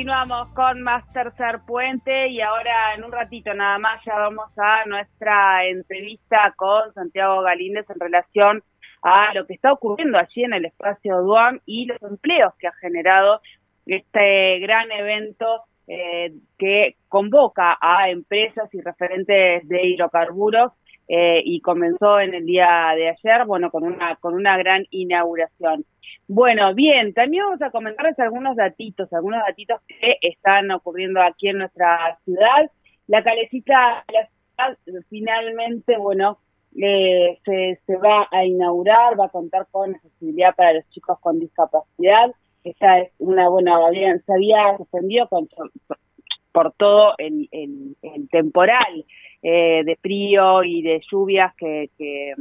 Continuamos con más tercer puente y ahora en un ratito nada más ya vamos a nuestra entrevista con Santiago Galíndez en relación a lo que está ocurriendo allí en el espacio Duam y los empleos que ha generado este gran evento eh, que convoca a empresas y referentes de hidrocarburos eh, y comenzó en el día de ayer, bueno, con una con una gran inauguración. Bueno, bien, también vamos a comentarles algunos datitos, algunos datitos que están ocurriendo aquí en nuestra ciudad. La calecita la ciudad finalmente, bueno, eh, se, se va a inaugurar, va a contar con accesibilidad para los chicos con discapacidad. Esa es una buena, se había suspendido con, por todo el, el, temporal eh, de frío y de lluvias que, que,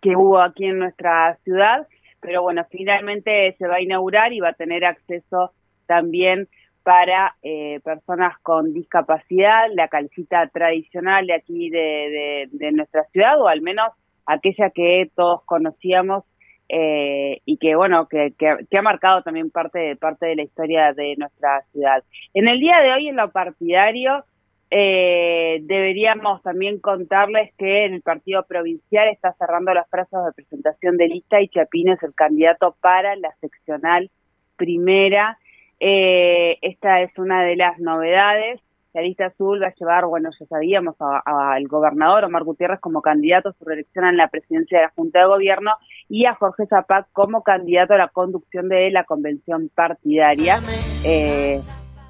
que hubo aquí en nuestra ciudad. Pero bueno, finalmente se va a inaugurar y va a tener acceso también para eh, personas con discapacidad, la calcita tradicional de aquí de, de, nuestra ciudad, o al menos aquella que todos conocíamos eh, y que bueno que, que, ha marcado también parte parte de la historia de nuestra ciudad. En el día de hoy en lo partidario eh, deberíamos también contarles que el partido provincial está cerrando los plazos de presentación de lista y Chapín es el candidato para la seccional primera. Eh, esta es una de las novedades. La lista azul va a llevar, bueno, ya sabíamos, al gobernador Omar Gutiérrez como candidato a su reelección en la presidencia de la Junta de Gobierno y a Jorge Zapac como candidato a la conducción de la convención partidaria. Eh,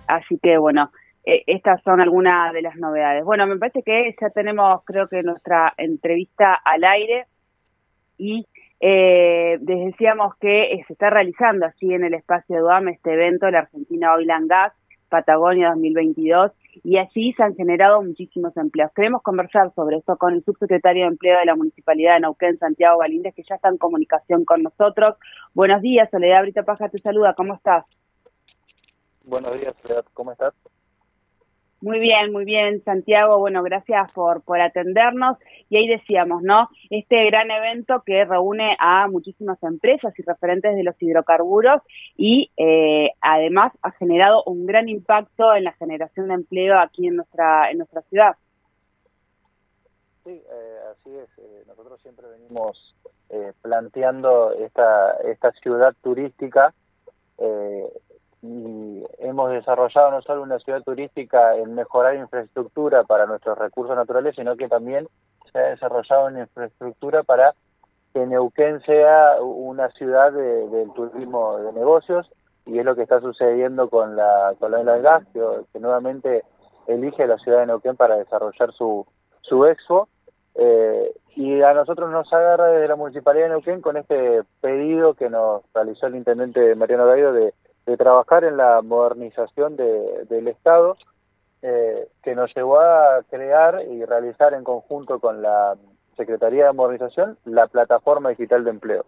así que, bueno, eh, estas son algunas de las novedades. Bueno, me parece que ya tenemos, creo que nuestra entrevista al aire y eh, decíamos que eh, se está realizando así en el espacio de UAM este evento, la Argentina Oil and Gas, Patagonia 2022, y allí se han generado muchísimos empleos. Queremos conversar sobre esto con el subsecretario de Empleo de la Municipalidad de Neuquén, Santiago Galíndez, que ya está en comunicación con nosotros. Buenos días, Soledad Brita Paja te saluda, ¿cómo estás? Buenos días, Soledad, ¿cómo estás? Muy bien, muy bien, Santiago. Bueno, gracias por, por atendernos. Y ahí decíamos, ¿no? Este gran evento que reúne a muchísimas empresas y referentes de los hidrocarburos y eh, además ha generado un gran impacto en la generación de empleo aquí en nuestra, en nuestra ciudad. Sí, eh, así es. Eh, nosotros siempre venimos planteando esta, esta ciudad turística y hemos desarrollado no solo una ciudad turística en mejorar infraestructura para nuestros recursos naturales, sino que también se ha desarrollado una infraestructura para que Neuquén sea una ciudad del turismo de negocios y es lo que está sucediendo con la con la gas que, nuevamente elige la ciudad de Neuquén para desarrollar su su expo. Eh, y a nosotros nos agarra desde la municipalidad de Neuquén con este pedido que nos realizó el intendente Mariano Gallo de de trabajar en la modernización de, del Estado, eh, que nos llevó a crear y realizar en conjunto con la Secretaría de Modernización la Plataforma Digital de Empleo.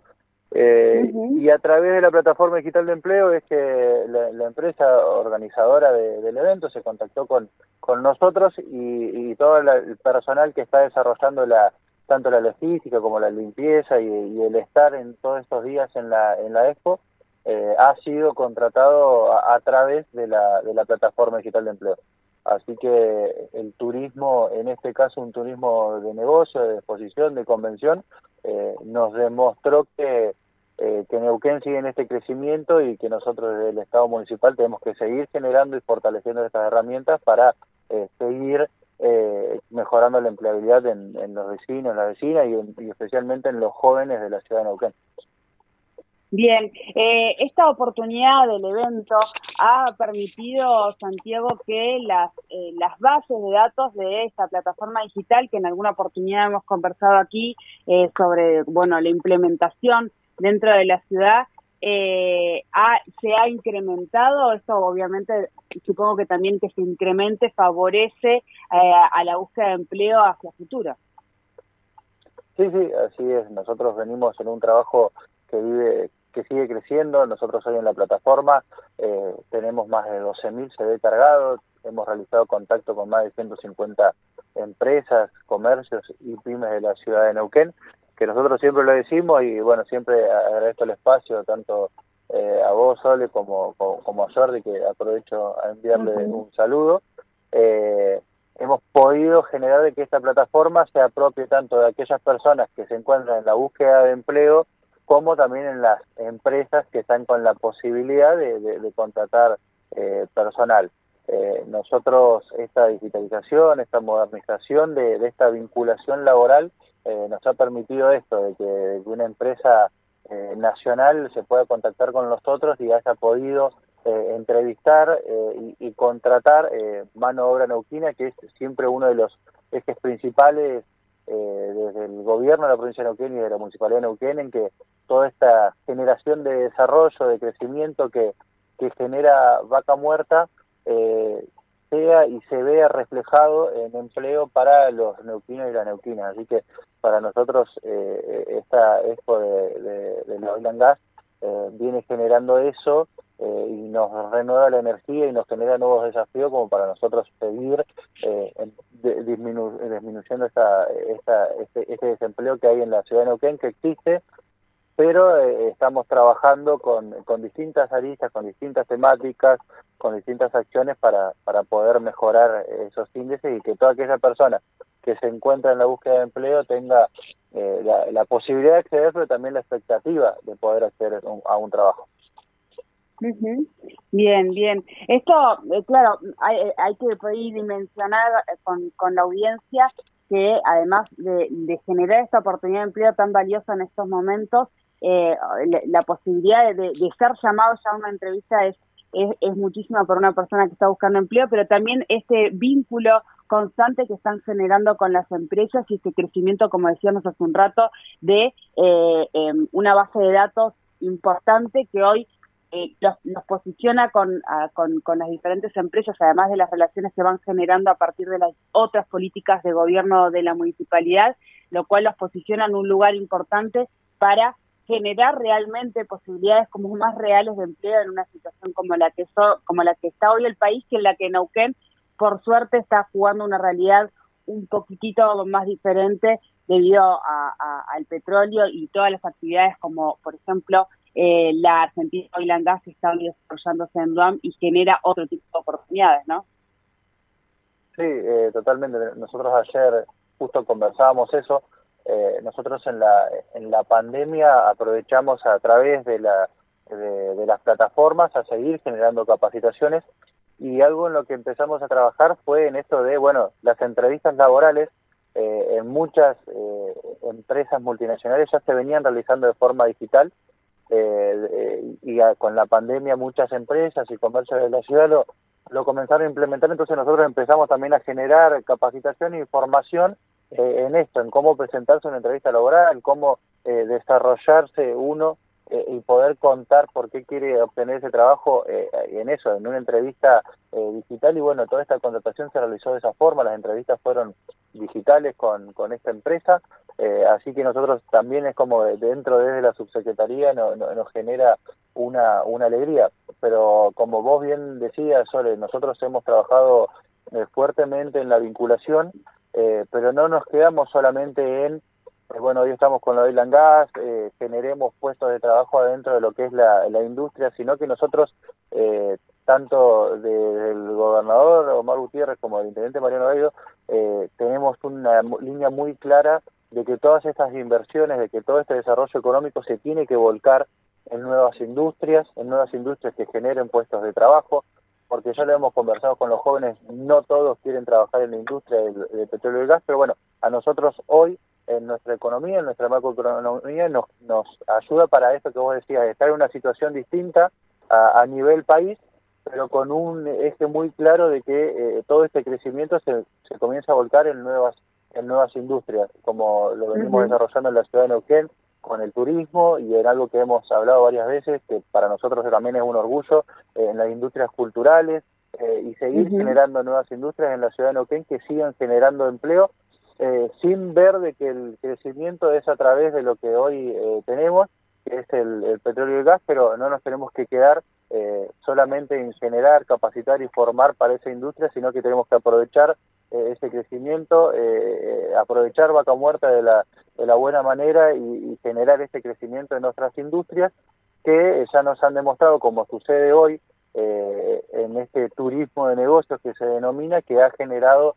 Eh, y a través de la Plataforma Digital de Empleo es que la, empresa organizadora del evento se contactó con, con nosotros y, todo el personal que está desarrollando la tanto la logística como la limpieza y, y el estar en todos estos días en la, en la expo eh, ha sido contratado a, través de la, de la plataforma digital de empleo. Así que el turismo, en este caso un turismo de negocio, de exposición, de convención, eh, nos demostró que, eh, que Neuquén sigue en este crecimiento y que nosotros desde el Estado municipal tenemos que seguir generando y fortaleciendo estas herramientas para eh, seguir mejorando la empleabilidad en, los vecinos, en las vecinas y, y especialmente en los jóvenes de la ciudad de Neuquén. Bien, eh, esta oportunidad del evento ha permitido, Santiago, que las, eh, las bases de datos de esta plataforma digital, que en alguna oportunidad hemos conversado aquí eh, sobre bueno la implementación dentro de la ciudad, eh, se ha incrementado, esto obviamente supongo que también que se incremente favorece eh, a la búsqueda de empleo hacia futuro. Sí, sí, así es. Nosotros venimos en un trabajo que vive que sigue creciendo. Nosotros hoy en la plataforma eh, tenemos más de 12.000 CD cargados, hemos realizado contacto con más de 150 empresas, comercios y pymes de la ciudad de Neuquén, que nosotros siempre lo decimos y bueno, siempre agradezco el espacio tanto eh, a vos, Sole, como, como, a Jordi, que aprovecho a enviarle un saludo. Eh, hemos podido generar de que esta plataforma se apropie tanto de aquellas personas que se encuentran en la búsqueda de empleo como también en las empresas que están con la posibilidad de, contratar eh, personal. Eh, nosotros esta digitalización, esta modernización de, esta vinculación laboral eh, nos ha permitido esto, de que, una empresa eh, nacional se pueda contactar con nosotros y haya podido entrevistar y, y, contratar mano de obra neuquina, que es siempre uno de los ejes principales desde el gobierno de la provincia de Neuquén y de la municipalidad de Neuquén, en que toda esta generación de desarrollo, de crecimiento que, que genera vaca muerta, eh, sea y se vea reflejado en empleo para los neuquinos y las neuquinas. Así que para nosotros eh, esta expo de, de, la oil gas eh, viene generando eso eh, y nos renueva la energía y nos genera nuevos desafíos como para nosotros seguir disminuyendo esta, esta, este, este, desempleo que hay en la ciudad de Neuquén, que existe, pero eh, estamos trabajando con, con distintas aristas, con distintas temáticas, con distintas acciones para, para poder mejorar esos índices y que toda aquella persona que se encuentra en la búsqueda de empleo tenga eh, la, posibilidad de acceder, pero también la expectativa de poder acceder a un trabajo. Bien, bien. Esto, eh, claro, hay, hay que poder dimensionar con, con la audiencia que además de, de, generar esta oportunidad de empleo tan valiosa en estos momentos, eh, la, posibilidad de, ser llamado ya a una entrevista es, es, muchísima para una persona que está buscando empleo, pero también este vínculo constante que están generando con las empresas y este crecimiento, como decíamos hace un rato, de eh, em, una base de datos importante que hoy eh, los, posiciona con, con, con, las diferentes empresas, además de las relaciones que van generando a partir de las otras políticas de gobierno de la municipalidad, lo cual los posiciona en un lugar importante para generar realmente posibilidades como más reales de empleo en una situación como la que como la que está hoy el país que en la que Neuquén por suerte está jugando una realidad un poquitito más diferente debido al petróleo y todas las actividades como por ejemplo eh, la Argentina Gas que está desarrollándose en Duam y genera otro tipo de oportunidades, ¿no? Sí, eh, totalmente. Nosotros ayer justo conversábamos eso eh, nosotros en la, en la pandemia aprovechamos a través de, la, de, las plataformas a seguir generando capacitaciones y algo en lo que empezamos a trabajar fue en esto de, bueno, las entrevistas laborales eh, en muchas eh, empresas multinacionales ya se venían realizando de forma digital y con la pandemia muchas empresas y comercios de la ciudad lo, lo comenzaron a implementar, entonces nosotros empezamos también a generar capacitación y formación eh, en esto, en cómo presentarse una entrevista laboral, cómo eh, desarrollarse uno eh, y poder contar por qué quiere obtener ese trabajo en eso, en una entrevista digital. Y bueno, toda esta contratación se realizó de esa forma, las entrevistas fueron digitales con, con esta empresa, así que nosotros también es como dentro desde la subsecretaría no, nos genera una, una alegría. Pero como vos bien decías, Sole, nosotros hemos trabajado fuertemente en la vinculación eh, pero no nos quedamos solamente en, eh, bueno, hoy estamos con la oil gas, eh, generemos puestos de trabajo adentro de lo que es la, industria, sino que nosotros, tanto del gobernador Omar Gutiérrez como del intendente Mariano Gallo, tenemos una línea muy clara de que todas estas inversiones, de que todo este desarrollo económico se tiene que volcar en nuevas industrias, en nuevas industrias que generen puestos de trabajo, porque ya lo hemos conversado con los jóvenes, no todos quieren trabajar en la industria del, petróleo y gas, pero bueno, a nosotros hoy en nuestra economía, en nuestra macroeconomía, nos, nos ayuda para esto que vos decías, estar en una situación distinta a, nivel país, pero con un eje muy claro de que eh, todo este crecimiento se, se comienza a volcar en nuevas en nuevas industrias, como lo venimos desarrollando en la ciudad de Neuquén, con el turismo y en algo que hemos hablado varias veces, que para nosotros también es un orgullo, en las industrias culturales y seguir generando nuevas industrias en la ciudad de Neuquén que sigan generando empleo sin ver de que el crecimiento es a través de lo que hoy tenemos, que es el, petróleo y el gas, pero no nos tenemos que quedar eh, solamente en generar, capacitar y formar para esa industria, sino que tenemos que aprovechar eh, ese crecimiento, eh, aprovechar vaca muerta de la, de la buena manera y, generar ese crecimiento en nuestras industrias que ya nos han demostrado, como sucede hoy, en este turismo de negocios que se denomina, que ha generado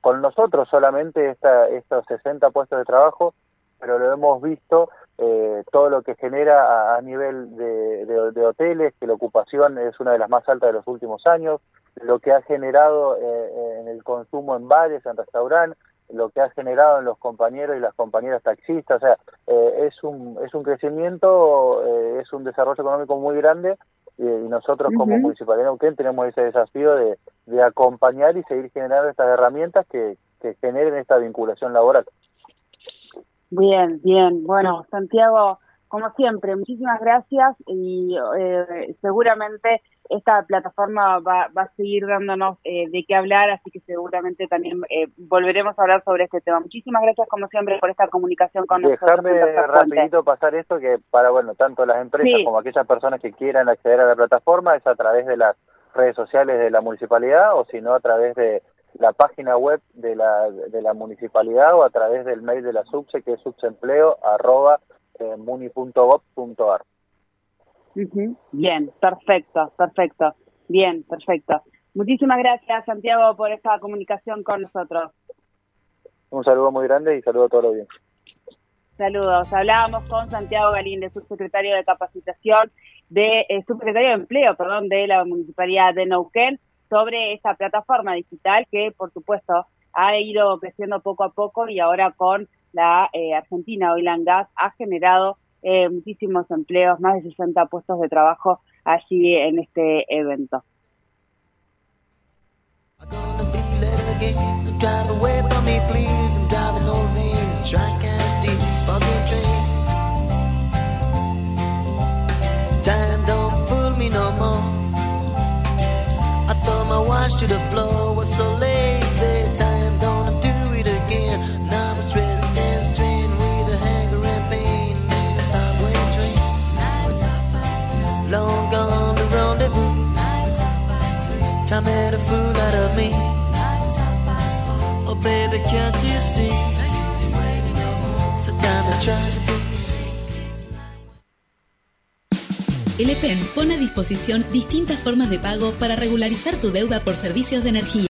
con nosotros solamente esta, estos 60 puestos de trabajo, pero lo hemos visto eh, todo lo que genera a, nivel de, hoteles, que la ocupación es una de las más altas de los últimos años, lo que ha generado eh, en el consumo en bares, en restaurantes, lo que ha generado en los compañeros y las compañeras taxistas, o sea, eh, es, un, es un crecimiento, es un desarrollo económico muy grande y, nosotros como Municipalidad de Neuquén tenemos ese desafío de, de acompañar y seguir generando estas herramientas que, que generen esta vinculación laboral. Bien, bien. Bueno, Santiago, como siempre, muchísimas gracias y eh, seguramente esta plataforma va, va, a seguir dándonos eh, de qué hablar, así que seguramente también eh, volveremos a hablar sobre este tema. Muchísimas gracias, como siempre, por esta comunicación con nosotros. Dejarme rapidito pasar esto, que para, bueno, tanto las empresas como aquellas personas que quieran acceder a la plataforma es a través de las redes sociales de la municipalidad o si no a través de la página web de la, de la municipalidad o a través del mail de la subse que es subsempleo arroba eh, muni.gov.ar. Bien, perfecto, perfecto. Bien, perfecto. Muchísimas gracias, Santiago, por esta comunicación con nosotros. Un saludo muy grande y saludo a todos los bien. Saludos. Hablábamos con Santiago Galíndez, subsecretario de capacitación, de eh, subsecretario de empleo, perdón, de la Municipalidad de Neuquén sobre esta plataforma digital que, por supuesto, ha ido creciendo poco a poco y ahora con la eh, Argentina Oil and Gas ha generado eh, muchísimos empleos, más de 60 puestos de trabajo allí en este evento. El EPEN pone a disposición distintas formas de pago para regularizar tu deuda por servicios de energía.